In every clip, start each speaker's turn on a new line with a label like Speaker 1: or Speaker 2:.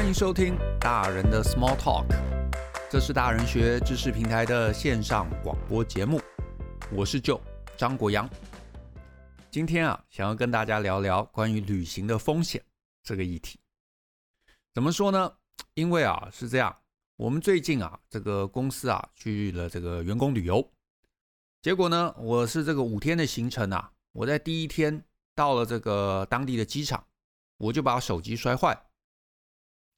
Speaker 1: 欢迎收听大人的 Small Talk，这是大人学知识平台的线上广播节目。我是 Joe 张国阳。今天啊，想要跟大家聊聊关于旅行的风险这个议题。怎么说呢？因为啊是这样，我们最近啊这个公司啊去了这个员工旅游，结果呢，我是这个五天的行程啊，我在第一天到了这个当地的机场，我就把手机摔坏。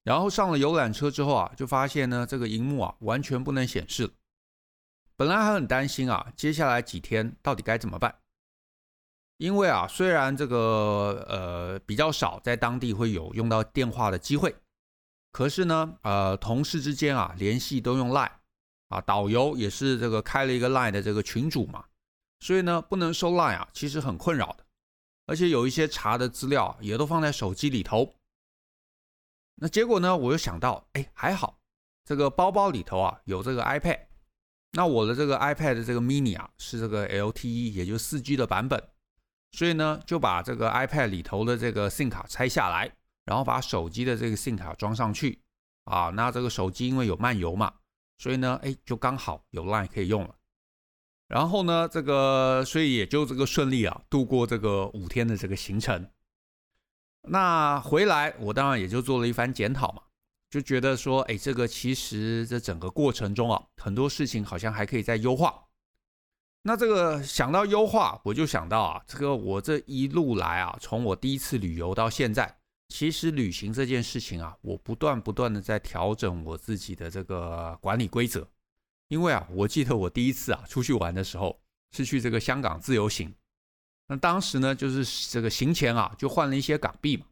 Speaker 1: 然后上了游览车之后啊，就发现呢，这个荧幕啊完全不能显示了。本来还很担心啊，接下来几天到底该怎么办？因为啊，虽然这个呃比较少在当地会有用到电话的机会，可是呢，呃，同事之间啊联系都用 Line 啊，导游也是这个开了一个 Line 的这个群主嘛，所以呢，不能收 Line 啊，其实很困扰的，而且有一些查的资料也都放在手机里头。那结果呢？我又想到，哎，还好，这个包包里头啊有这个 iPad。那我的这个 iPad 的这个 mini 啊是这个 LTE，也就是四 G 的版本，所以呢就把这个 iPad 里头的这个 SIM 卡拆下来，然后把手机的这个 SIM 卡装上去。啊，那这个手机因为有漫游嘛，所以呢，哎，就刚好有 Line 可以用了。然后呢，这个所以也就这个顺利啊度过这个五天的这个行程。那回来，我当然也就做了一番检讨嘛，就觉得说，哎，这个其实这整个过程中啊，很多事情好像还可以再优化。那这个想到优化，我就想到啊，这个我这一路来啊，从我第一次旅游到现在，其实旅行这件事情啊，我不断不断的在调整我自己的这个管理规则。因为啊，我记得我第一次啊出去玩的时候，是去这个香港自由行。那当时呢，就是这个行前啊，就换了一些港币嘛。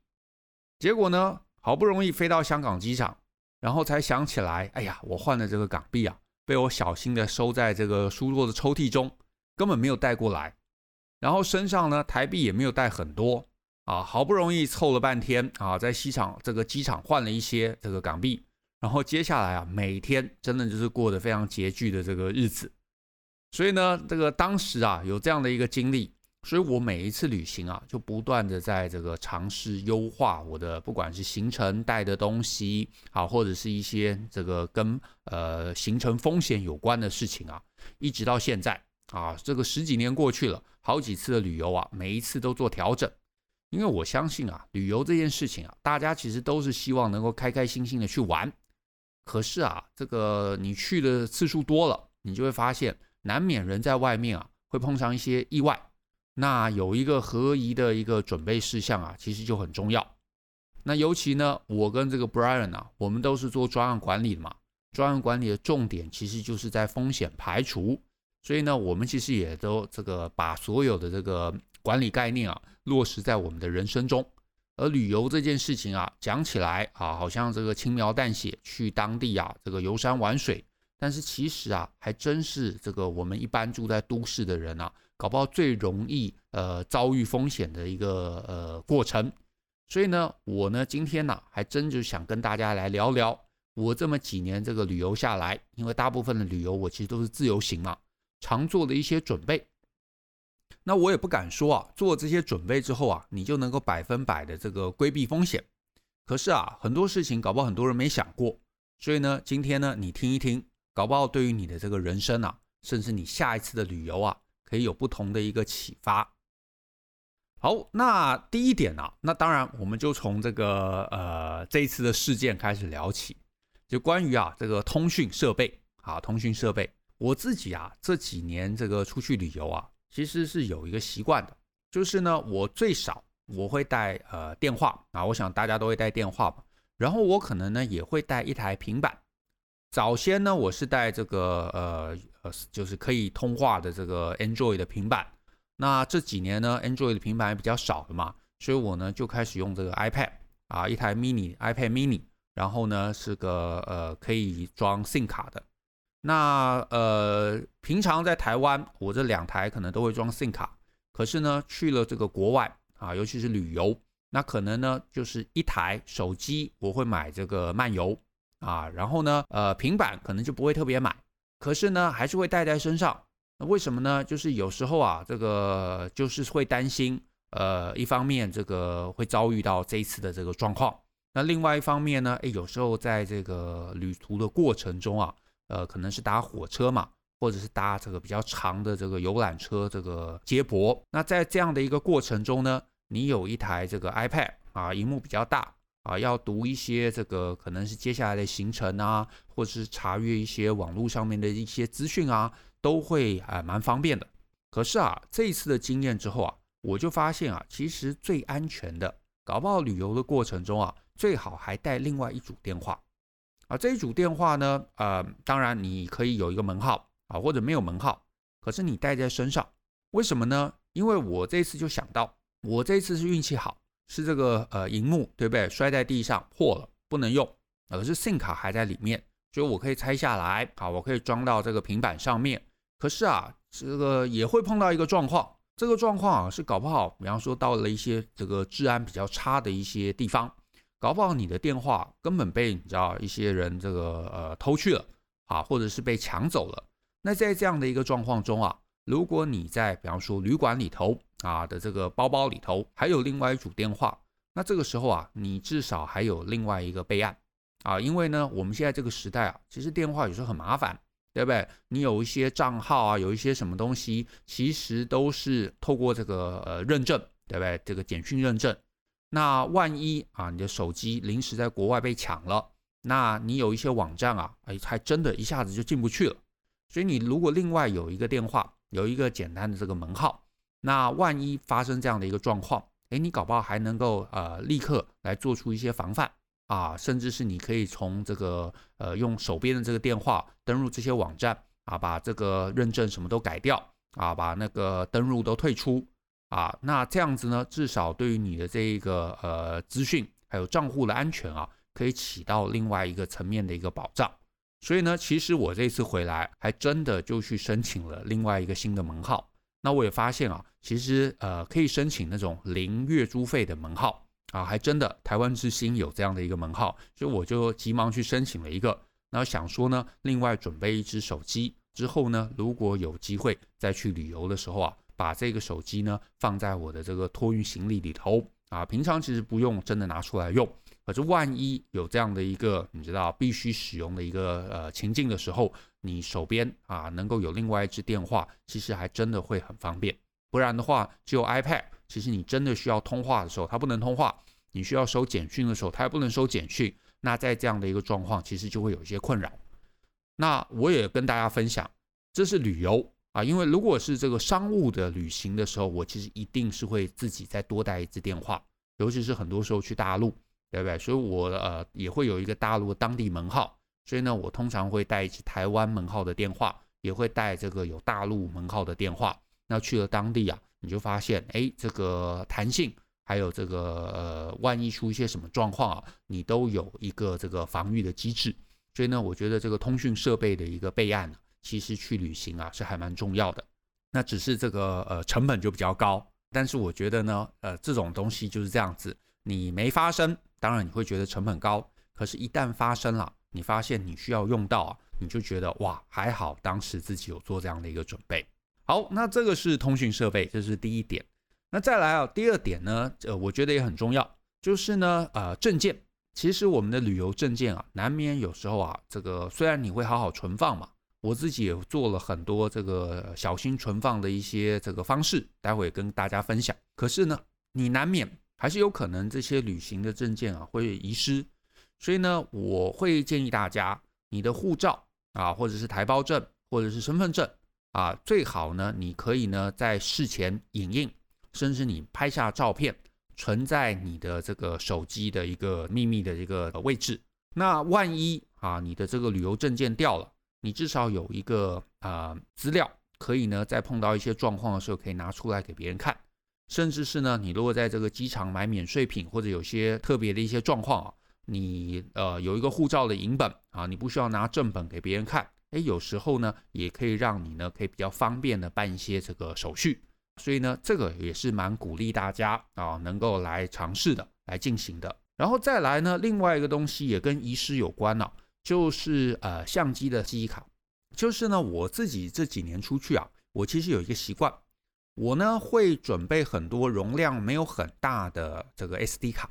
Speaker 1: 结果呢，好不容易飞到香港机场，然后才想起来，哎呀，我换的这个港币啊，被我小心的收在这个书桌的抽屉中，根本没有带过来。然后身上呢，台币也没有带很多啊。好不容易凑了半天啊，在机场这个机场换了一些这个港币，然后接下来啊，每天真的就是过得非常拮据的这个日子。所以呢，这个当时啊，有这样的一个经历。所以我每一次旅行啊，就不断的在这个尝试优化我的，不管是行程带的东西啊，或者是一些这个跟呃行程风险有关的事情啊，一直到现在啊，这个十几年过去了，好几次的旅游啊，每一次都做调整，因为我相信啊，旅游这件事情啊，大家其实都是希望能够开开心心的去玩，可是啊，这个你去的次数多了，你就会发现，难免人在外面啊，会碰上一些意外。那有一个合宜的一个准备事项啊，其实就很重要。那尤其呢，我跟这个 Brian 啊，我们都是做专案管理的嘛。专案管理的重点其实就是在风险排除，所以呢，我们其实也都这个把所有的这个管理概念啊，落实在我们的人生中。而旅游这件事情啊，讲起来啊，好像这个轻描淡写，去当地啊，这个游山玩水。但是其实啊，还真是这个我们一般住在都市的人啊。搞不好最容易呃遭遇风险的一个呃过程，所以呢，我呢今天呢、还真就想跟大家来聊聊我这么几年这个旅游下来，因为大部分的旅游我其实都是自由行嘛，常做的一些准备。那我也不敢说啊，做这些准备之后啊，你就能够百分百的这个规避风险。可是啊，很多事情搞不好很多人没想过，所以呢，今天呢你听一听，搞不好对于你的这个人生啊，甚至你下一次的旅游啊。可以有不同的一个启发。好，那第一点呢、那当然我们就从这个呃这一次的事件开始聊起，就关于啊这个通讯设备啊，通讯设备，我自己啊这几年这个出去旅游啊，其实是有一个习惯的，就是呢我最少我会带呃电话啊，我想大家都会带电话吧，然后我可能呢也会带一台平板。早先呢我是带这个呃。呃，就是可以通话的这个 Android 的平板。那这几年呢，Android 的平板比较少了嘛，所以我呢就开始用这个 iPad 啊，一台 mini iPad mini，然后呢是个呃可以装 SIM 卡的。那呃平常在台湾，我这两台可能都会装 SIM 卡，可是呢去了这个国外啊，尤其是旅游，那可能呢就是一台手机我会买这个漫游啊，然后呢呃平板可能就不会特别买。可是呢，还是会带在身上。那为什么呢？就是有时候啊，这个就是会担心，呃，一方面这个会遭遇到这一次的这个状况那另外一方面呢，哎，有时候在这个旅途的过程中啊，呃，可能是搭火车嘛，或者是搭这个比较长的这个游览车，这个接驳。那在这样的一个过程中呢，你有一台这个 iPad 啊，荧幕比较大啊，要读一些这个可能是接下来的行程啊，或者是查阅一些网络上面的一些资讯啊，都会啊蛮方便的。可是啊，这一次的经验之后啊，我就发现啊，其实最安全的，搞不好旅游的过程中啊。最好还带另外一组电话啊，这一组电话呢，呃，当然你可以有一个门号啊，或者没有门号，可是你带在身上，为什么呢？因为我这次就想到，我这次是运气好，是这个呃荧幕对不对？摔在地上破了，不能用，可是 SIM 卡还在里面，所以我可以拆下来，好，我可以装到这个平板上面。可是啊，这个也会碰到一个状况，这个状况啊是搞不好，比方说到了一些这个治安比较差的一些地方。搞不好你的电话根本被你知道一些人这个呃偷去了啊，或者是被抢走了。那在这样的一个状况中啊，如果你在比方说旅馆里头啊的这个包包里头还有另外一组电话，那这个时候啊，你至少还有另外一个备案啊，因为呢，我们现在这个时代啊，其实电话有时候很麻烦，对不对？你有一些账号啊，有一些什么东西，其实都是透过这个呃认证，对不对？这个简讯认证。那万一啊，你的手机临时在国外被抢了，那你有一些网站啊，哎，还真的一下子就进不去了。所以你如果另外有一个电话，有一个简单的这个门号，那万一发生这样的一个状况，哎，你搞不好还能够呃立刻来做出一些防范啊，甚至是你可以从这个呃用手边的这个电话登入这些网站啊，把这个认证什么都改掉啊，把那个登入都退出。啊，那这样子呢，至少对于你的这一个呃资讯还有账户的安全啊，可以起到另外一个层面的一个保障。所以呢，其实我这次回来还真的就去申请了另外一个新的门号。那我也发现啊，其实呃可以申请那种零月租费的门号啊，还真的台湾之星有这样的一个门号，所以我就急忙去申请了一个。那想说呢，另外准备一支手机之后呢，如果有机会再去旅游的时候啊。把这个手机呢放在我的这个托运行李里头啊，平常其实不用真的拿出来用，可是万一有这样的一个你知道必须使用的一个呃情境的时候，你手边啊能够有另外一支电话，其实还真的会很方便。不然的话，只有 iPad，其实你真的需要通话的时候，它不能通话；你需要收简讯的时候，它也不能收简讯。那在这样的一个状况，其实就会有一些困扰。那我也跟大家分享，这是旅游。啊，因为如果是这个商务的旅行的时候，我其实一定是会自己再多带一支电话，尤其是很多时候去大陆，对不对？所以我呃也会有一个大陆当地门号，所以呢，我通常会带一支台湾门号的电话，也会带这个有大陆门号的电话。那去了当地啊，你就发现，哎，这个弹性还有这个呃，万一出一些什么状况啊，你都有一个这个防御的机制。所以呢，我觉得这个通讯设备的一个备案。其实去旅行啊是还蛮重要的，那只是这个呃成本就比较高，但是我觉得呢，呃这种东西就是这样子，你没发生，当然你会觉得成本高，可是，一旦发生了，你发现你需要用到啊，你就觉得哇还好，当时自己有做这样的一个准备。好，那这个是通讯设备，这是第一点。那再来啊，第二点呢，呃，我觉得也很重要，就是呢，呃，证件。其实我们的旅游证件啊，难免有时候啊，这个虽然你会好好存放嘛。我自己也做了很多这个小心存放的一些这个方式，待会跟大家分享。可是呢，你难免还是有可能这些旅行的证件啊会遗失，所以呢，我会建议大家，你的护照啊，或者是台胞证，或者是身份证啊，最好呢，你可以呢在事前影印，甚至你拍下照片，存在你的这个手机的一个秘密的一个位置。那万一啊，你的这个旅游证件掉了，你至少有一个啊、资料，可以呢，在碰到一些状况的时候，可以拿出来给别人看，甚至是呢，你如果在这个机场买免税品，或者有些特别的一些状况啊，你呃有一个护照的影本啊，你不需要拿正本给别人看，诶，有时候呢，也可以让你呢，可以比较方便的办一些这个手续，所以呢，这个也是蛮鼓励大家啊，能够来尝试的，来进行的。然后再来呢，另外一个东西也跟遗失有关了、啊。就是呃相机的记忆卡，就是呢我自己这几年出去啊，我其实有一个习惯，我呢会准备很多容量没有很大的这个 SD 卡。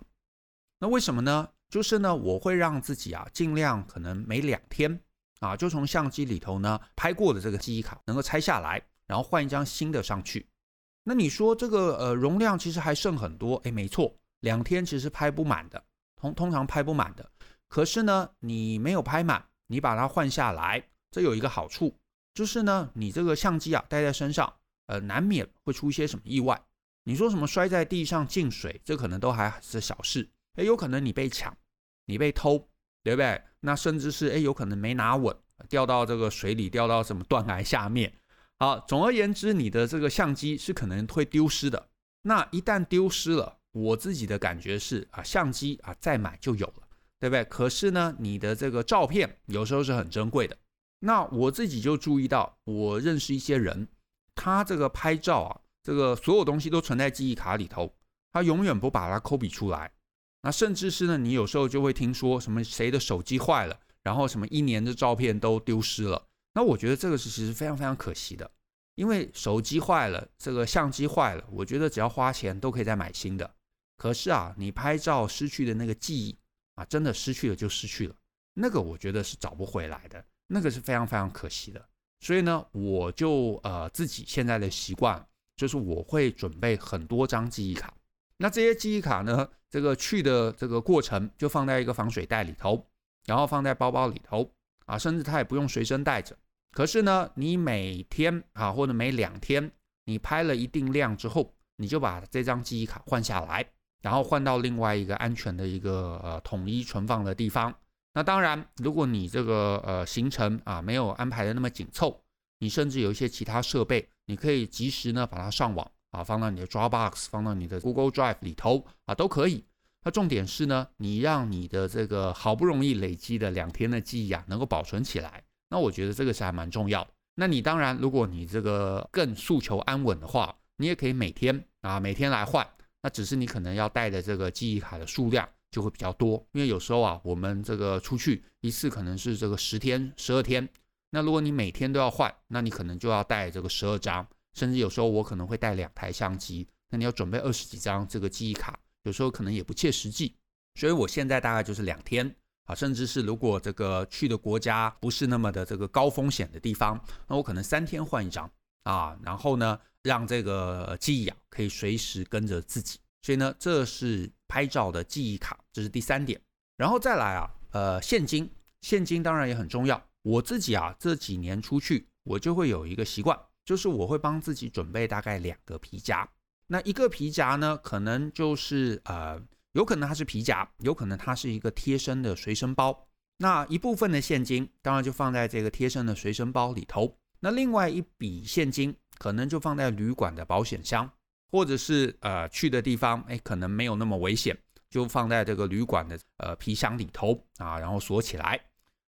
Speaker 1: 那为什么呢？就是呢，我会让自己啊，尽量可能每两天啊，就从相机里头呢拍过的这个记忆卡能够拆下来，然后换一张新的上去。那你说这个呃容量其实还剩很多，哎，没错，两天其实拍不满的，通通常拍不满的。可是呢，你没有拍满，你把它换下来，这有一个好处，就是呢，你这个相机啊带在身上，呃，难免会出一些什么意外。你说什么摔在地上进水，这可能都还是小事。哎，有可能你被抢，你被偷，对不对？那甚至是哎，有可能没拿稳，掉到这个水里，掉到什么断崖下面。好，总而言之，你的这个相机是可能会丢失的。那一旦丢失了，我自己的感觉是啊，相机啊再买就有了。对不对？可是呢，你的这个照片有时候是很珍贵的。那我自己就注意到，我认识一些人，他这个拍照啊，这个所有东西都存在记忆卡里头，他永远不把它 copy 出来。那甚至是呢，你有时候就会听说什么谁的手机坏了，然后什么一年的照片都丢失了。那我觉得这个是其实非常非常可惜的，因为手机坏了，这个相机坏了，我觉得只要花钱都可以再买新的。可是啊，你拍照失去的那个记忆。啊，真的失去了就失去了，那个我觉得是找不回来的，那个是非常非常可惜的。所以呢，我就呃自己现在的习惯就是我会准备很多张记忆卡。那这些记忆卡呢，这个去的这个过程就放在一个防水袋里头，然后放在包包里头啊，甚至它也不用随身带着。可是呢，你每天啊或者每两天你拍了一定量之后，你就把这张记忆卡换下来。然后换到另外一个安全的一个呃统一存放的地方。那当然，如果你这个呃行程啊没有安排的那么紧凑，你甚至有一些其他设备，你可以及时呢把它上网啊，放到你的 Dropbox，放到你的 Google Drive 里头啊都可以。那重点是呢，你让你的这个好不容易累积的两天的记忆啊能够保存起来。那我觉得这个是还蛮重要的。那你当然，如果你这个更诉求安稳的话，你也可以每天啊每天来换。那只是你可能要带的这个记忆卡的数量就会比较多，因为有时候啊，我们这个出去一次可能是这个十天、十二天。那如果你每天都要换，那你可能就要带这个十二张，甚至有时候我可能会带两台相机，那你要准备二十几张这个记忆卡，有时候可能也不切实际。所以我现在大概就是两天啊，甚至是如果这个去的国家不是那么的这个高风险的地方，那我可能三天换一张啊，然后呢，让这个记忆啊可以随时跟着自己，所以呢，这是拍照的记忆卡，这是第三点。然后再来啊，呃，现金，现金当然也很重要。我自己啊这几年出去，我就会有一个习惯，就是我会帮自己准备大概两个皮夹。那一个皮夹呢，可能就是呃，有可能它是皮夹，有可能它是一个贴身的随身包。那一部分的现金，当然就放在这个贴身的随身包里头。那另外一笔现金。可能就放在旅馆的保险箱，或者是呃去的地方，哎，可能没有那么危险，就放在这个旅馆的呃皮箱里头啊，然后锁起来。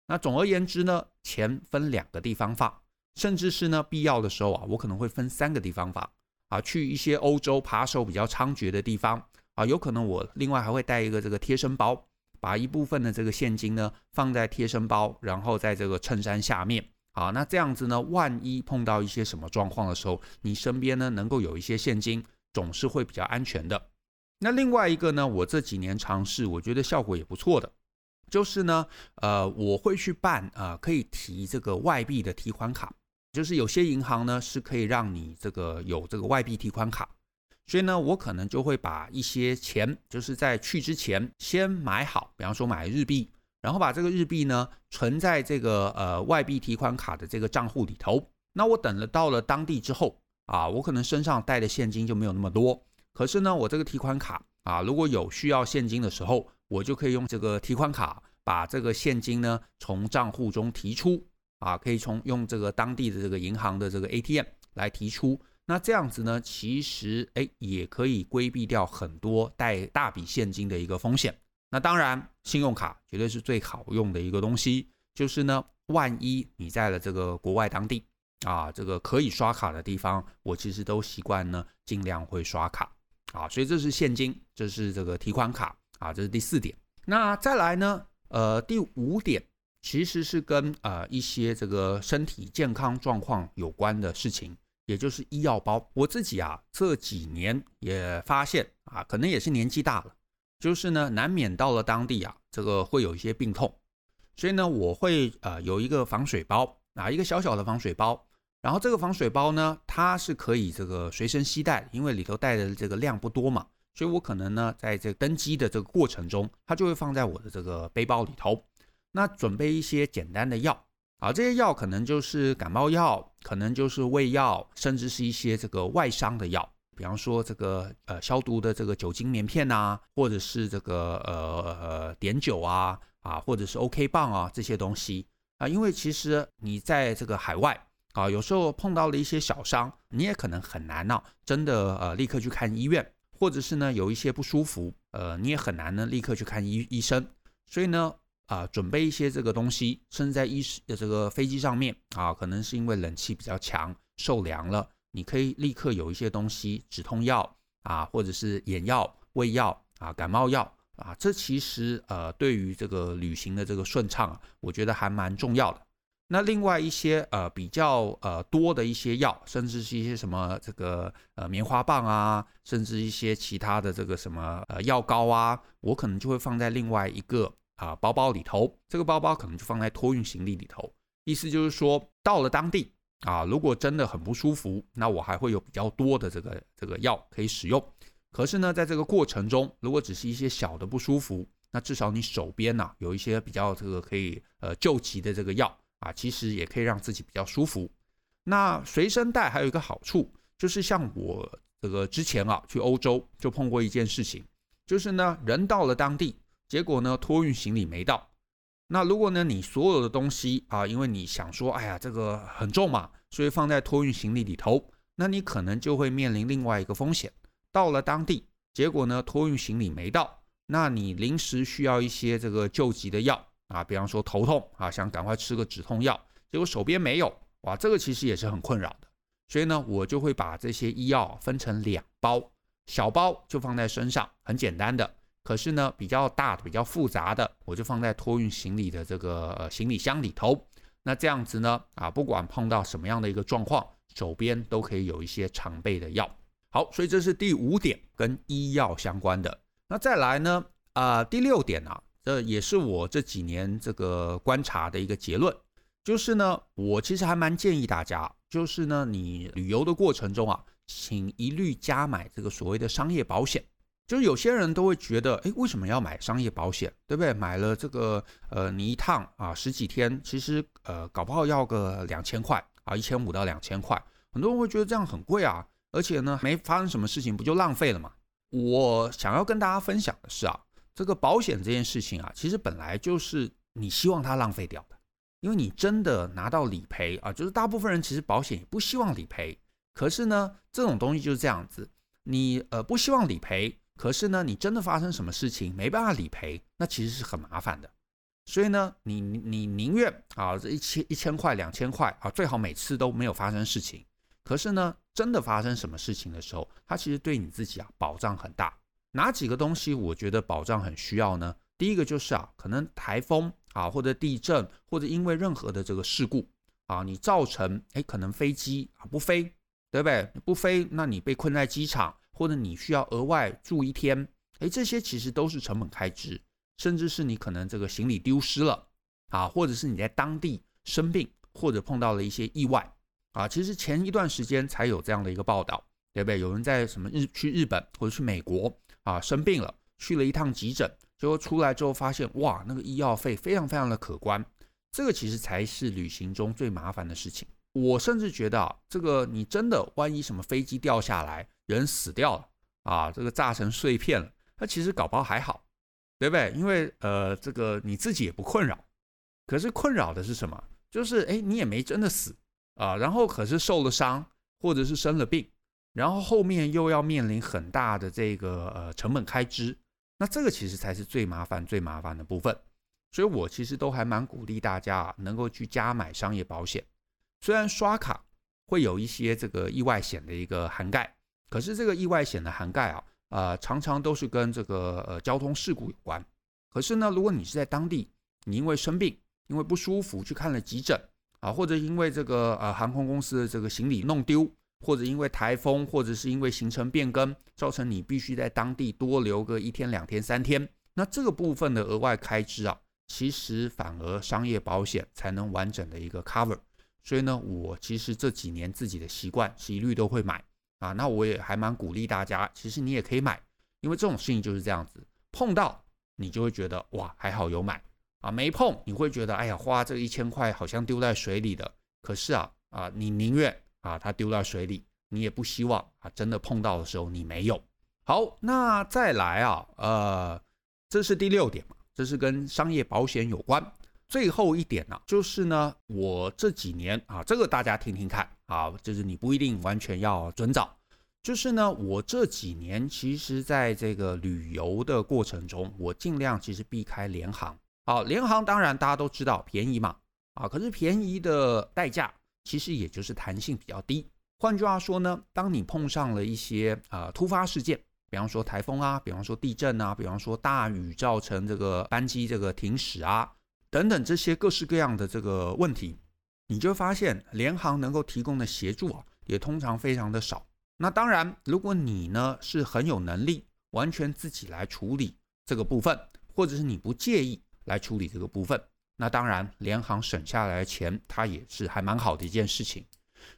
Speaker 1: 那总而言之呢，钱分两个地方放，甚至是呢必要的时候啊，我可能会分三个地方放啊。去一些欧洲扒手比较猖獗的地方啊，有可能我另外还会带一个这个贴身包，把一部分的这个现金呢放在贴身包，然后在这个衬衫下面。好，那这样子呢，万一碰到一些什么状况的时候，你身边呢能够有一些现金，总是会比较安全的。那另外一个呢，我这几年尝试，我觉得效果也不错的，就是呢，呃，我会去办啊、可以提这个外币的提款卡，就是有些银行呢是可以让你这个有这个外币提款卡，所以呢，我可能就会把一些钱，就是在去之前先买好，比方说买日币。然后把这个日币呢存在这个呃外币提款卡的这个账户里头。那我等了到了当地之后啊，我可能身上带的现金就没有那么多。可是呢，我这个提款卡啊，如果有需要现金的时候，我就可以用这个提款卡把这个现金呢从账户中提出啊，可以从用这个当地的这个银行的这个 ATM 来提出。那这样子呢，其实哎也可以规避掉很多带大笔现金的一个风险。那当然，信用卡绝对是最好用的一个东西。就是呢，万一你在了这个国外当地啊，这个可以刷卡的地方，我其实都习惯呢，尽量会刷卡啊。所以这是现金，这是这个提款卡啊，这是第四点。那再来呢，呃，第五点其实是跟呃一些这个身体健康状况有关的事情，也就是医药包。我自己啊，这几年也发现啊，可能也是年纪大了。就是呢，难免到了当地啊，这个会有一些病痛，所以呢，我会呃有一个防水包啊，一个小小的防水包。然后这个防水包呢，它是可以这个随身携带，因为里头带的这个量不多嘛，所以我可能呢，在这登机的这个过程中，它就会放在我的这个背包里头。那准备一些简单的药啊，这些药可能就是感冒药，可能就是胃药，甚至是一些这个外伤的药，比方说这个呃消毒的这个酒精棉片呐，或者是这个呃呃碘酒啊啊，或者是 OK 棒啊这些东西啊，因为其实你在这个海外。啊，有时候碰到了一些小伤，你也可能很难呢、啊，真的呃立刻去看医院，或者是呢有一些不舒服，呃你也很难呢立刻去看医医生。所以呢啊、准备一些这个东西，甚至在医的这个飞机上面啊，可能是因为冷气比较强，受凉了，你可以立刻有一些东西，止痛药啊，或者是眼药、胃药啊、感冒药啊，这其实呃对于这个旅行的这个顺畅啊，我觉得还蛮重要的。那另外一些呃比较呃多的一些药，甚至是一些什么这个呃棉花棒啊，甚至一些其他的这个什么呃药膏啊，我可能就会放在另外一个啊、包包里头。这个包包可能就放在托运行李里头。意思就是说，到了当地啊，如果真的很不舒服，那我还会有比较多的这个这个药可以使用。可是呢，在这个过程中，如果只是一些小的不舒服，那至少你手边呐、有一些比较这个可以呃救急的这个药。啊，其实也可以让自己比较舒服。那随身带还有一个好处，就是像我这个之前啊去欧洲就碰过一件事情，就是呢人到了当地，结果呢托运行李没到。那如果呢你所有的东西啊，因为你想说，哎呀这个很重嘛，所以放在托运行李里头，那你可能就会面临另外一个风险。到了当地，结果呢托运行李没到，那你临时需要一些这个救急的药。啊，比方说头痛啊，想赶快吃个止痛药，结果手边没有，哇，这个其实也是很困扰的。所以呢，我就会把这些医药分成两包，小包就放在身上，很简单的。可是呢，比较大的、比较复杂的，我就放在托运行李的这个呃行李箱里头。那这样子呢，啊，不管碰到什么样的一个状况，手边都可以有一些常备的药。好，所以这是第五点跟医药相关的。那再来呢，啊、第六点、啊？这也是我这几年这个观察的一个结论，就是呢，我其实还蛮建议大家，就是呢，你旅游的过程中啊，请一律加买这个所谓的商业保险。就是有些人都会觉得，哎，为什么要买商业保险？对不对？买了这个，呃，你一趟啊，十几天，其实呃，搞不好要个两千块啊，一千五到两千块，很多人会觉得这样很贵啊，而且呢，没发生什么事情，不就浪费了吗？我想要跟大家分享的是啊。这个保险这件事情啊，其实本来就是你希望它浪费掉的，因为你真的拿到理赔啊，就是大部分人其实保险也不希望理赔，可是呢，这种东西就是这样子，你呃不希望理赔，可是呢，你真的发生什么事情没办法理赔，那其实是很麻烦的，所以呢，你你宁愿啊这一千一千块两千块啊，最好每次都没有发生事情，可是呢，真的发生什么事情的时候，它其实对你自己啊保障很大。哪几个东西我觉得保障很需要呢？第一个就是啊，可能台风啊，或者地震，或者因为任何的这个事故啊，你造成哎，可能飞机啊不飞，对不对？不飞，那你被困在机场，或者你需要额外住一天，哎，这些其实都是成本开支，甚至是你可能这个行李丢失了啊，或者是你在当地生病，或者碰到了一些意外啊，其实前一段时间才有这样的一个报道，对不对？有人在什么日去日本或者去美国。啊，生病了，去了一趟急诊，结果出来之后发现，哇，那个医药费非常非常的可观。这个其实才是旅行中最麻烦的事情。我甚至觉得啊，这个你真的万一什么飞机掉下来，人死掉了啊，这个炸成碎片了，那其实搞不好还好，对不对？因为呃，这个你自己也不困扰。可是困扰的是什么？就是哎，你也没真的死啊，然后可是受了伤，或者是生了病。然后后面又要面临很大的这个呃成本开支，那这个其实才是最麻烦最麻烦的部分，所以我其实都还蛮鼓励大家能够去加买商业保险。虽然刷卡会有一些这个意外险的一个涵盖，可是这个意外险的涵盖啊，呃常常都是跟这个呃交通事故有关。可是呢，如果你是在当地，你因为生病，因为不舒服去看了急诊啊，或者因为这个呃航空公司的这个行李弄丢。或者因为台风，或者是因为行程变更，造成你必须在当地多留个一天、两天、三天，那这个部分的额外开支啊，其实反而商业保险才能完整的一个 cover。所以呢，我其实这几年自己的习惯是一律都会买啊。那我也还蛮鼓励大家，其实你也可以买，因为这种事情就是这样子，碰到你就会觉得哇，还好有买啊，没碰你会觉得哎呀，花这一千块好像丢在水里的。可是啊啊，你宁愿。啊，它丢到水里，你也不希望啊，真的碰到的时候你没有。好，那再来啊，呃，这是第六点嘛，这是跟商业保险有关。最后一点呢、就是呢，我这几年啊，这个大家听听看啊，就是你不一定完全要遵照。就是呢，我这几年其实在这个旅游的过程中，我尽量其实避开联航。好，联航当然大家都知道便宜嘛，啊，可是便宜的代价。其实也就是弹性比较低。换句话说呢，当你碰上了一些啊、呃、突发事件，比方说台风啊，比方说地震啊，比方说大雨造成这个班机这个停驶啊，等等这些各式各样的这个问题，你就发现联航能够提供的协助啊，也通常非常的少。那当然，如果你呢是很有能力，完全自己来处理这个部分，或者是你不介意来处理这个部分。那当然，联航省下来的钱，它也是还蛮好的一件事情。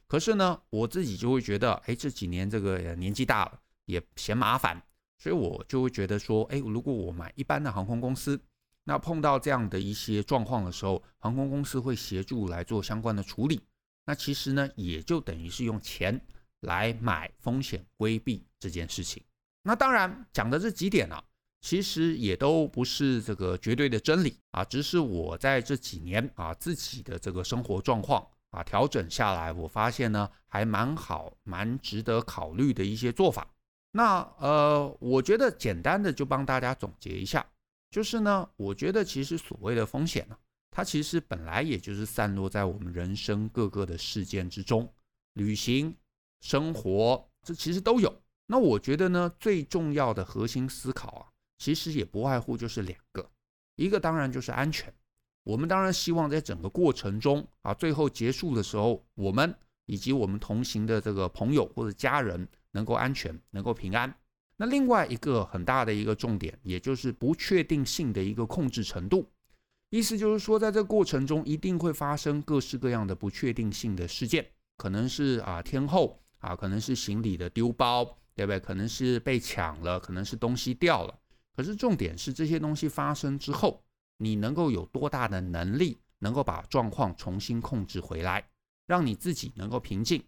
Speaker 1: 可是呢，我自己就会觉得，哎，这几年这个年纪大了，也嫌麻烦，所以我就会觉得说，哎，如果我买一般的航空公司，那碰到这样的一些状况的时候，航空公司会协助来做相关的处理。那其实呢，也就等于是用钱来买风险规避这件事情。那当然讲的这几点呢、啊。其实也都不是这个绝对的真理啊，只是我在这几年啊自己的这个生活状况啊调整下来，我发现呢还蛮好，蛮值得考虑的一些做法。那呃，我觉得简单的就帮大家总结一下，就是呢，我觉得其实所谓的风险呢，它其实本来也就是散落在我们人生各个的事件之中，旅行、生活这其实都有。那我觉得呢，最重要的核心思考啊。其实也不外乎就是两个，一个当然就是安全。我们当然希望在整个过程中啊，最后结束的时候，我们以及我们同行的这个朋友或者家人能够安全，能够平安。那另外一个很大的一个重点，也就是不确定性的一个控制程度。意思就是说，在这过程中一定会发生各式各样的不确定性的事件，可能是啊天候啊，可能是行李的丢包，对不对？可能是被抢了，可能是东西掉了。可是重点是这些东西发生之后，你能够有多大的能力，能够把状况重新控制回来，让你自己能够平静，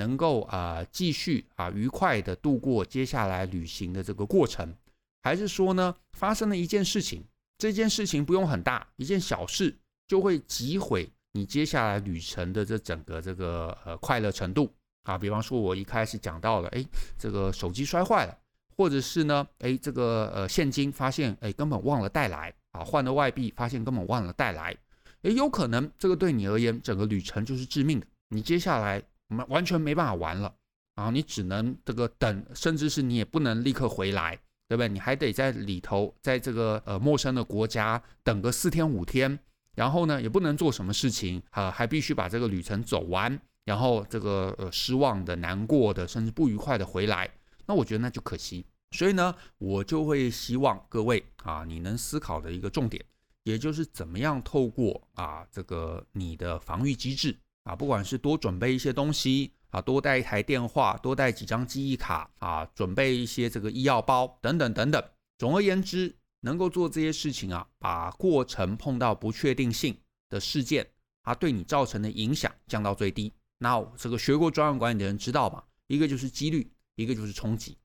Speaker 1: 能够啊、继续啊愉快的度过接下来旅行的这个过程，还是说呢，发生了一件事情，这件事情不用很大，一件小事就会击毁你接下来旅程的这整个这个呃快乐程度啊？比方说，我一开始讲到了，哎，这个手机摔坏了。或者是呢，哎，这个呃现金发现，哎，根本忘了带来啊，换了外币发现根本忘了带来，也有可能这个对你而言整个旅程就是致命的，你接下来我们完全没办法玩了啊，你只能这个等，甚至是你也不能立刻回来，对不对？你还得在里头，在这个呃陌生的国家等个四天五天，然后呢也不能做什么事情啊，还必须把这个旅程走完，然后这个呃失望的、难过的，甚至不愉快的回来。那我觉得那就可惜，所以呢，我就会希望各位啊，你能思考的一个重点，也就是怎么样透过啊这个你的防御机制啊，不管是多准备一些东西啊，多带一台电话，多带几张记忆卡啊，准备一些这个医药包等等等等。总而言之，能够做这些事情啊，把过程碰到不确定性的事件啊，对你造成的影响降到最低。那这个学过专案管理的人知道嘛，一个就是几率。一个就是冲击，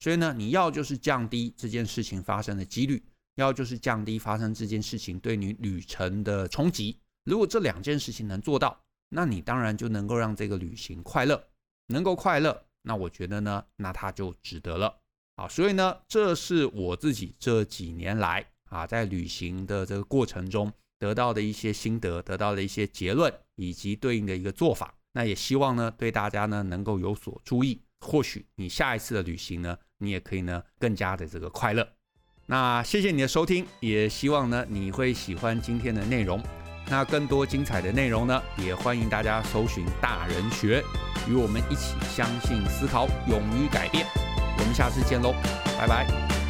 Speaker 1: 所以呢，你要就是降低这件事情发生的几率，要就是降低发生这件事情对你旅程的冲击。如果这两件事情能做到，那你当然就能够让这个旅行快乐，能够快乐，那我觉得呢，那它就值得了啊。所以呢，这是我自己这几年来啊，在旅行的这个过程中得到的一些心得，得到的一些结论，以及对应的一个做法。那也希望呢，对大家呢能够有所注意。或许你下一次的旅行呢，你也可以呢更加的这个快乐。那谢谢你的收听，也希望呢你会喜欢今天的内容。那更多精彩的内容呢，也欢迎大家搜寻大人学，与我们一起相信、思考、勇于改变。我们下次见喽，拜拜。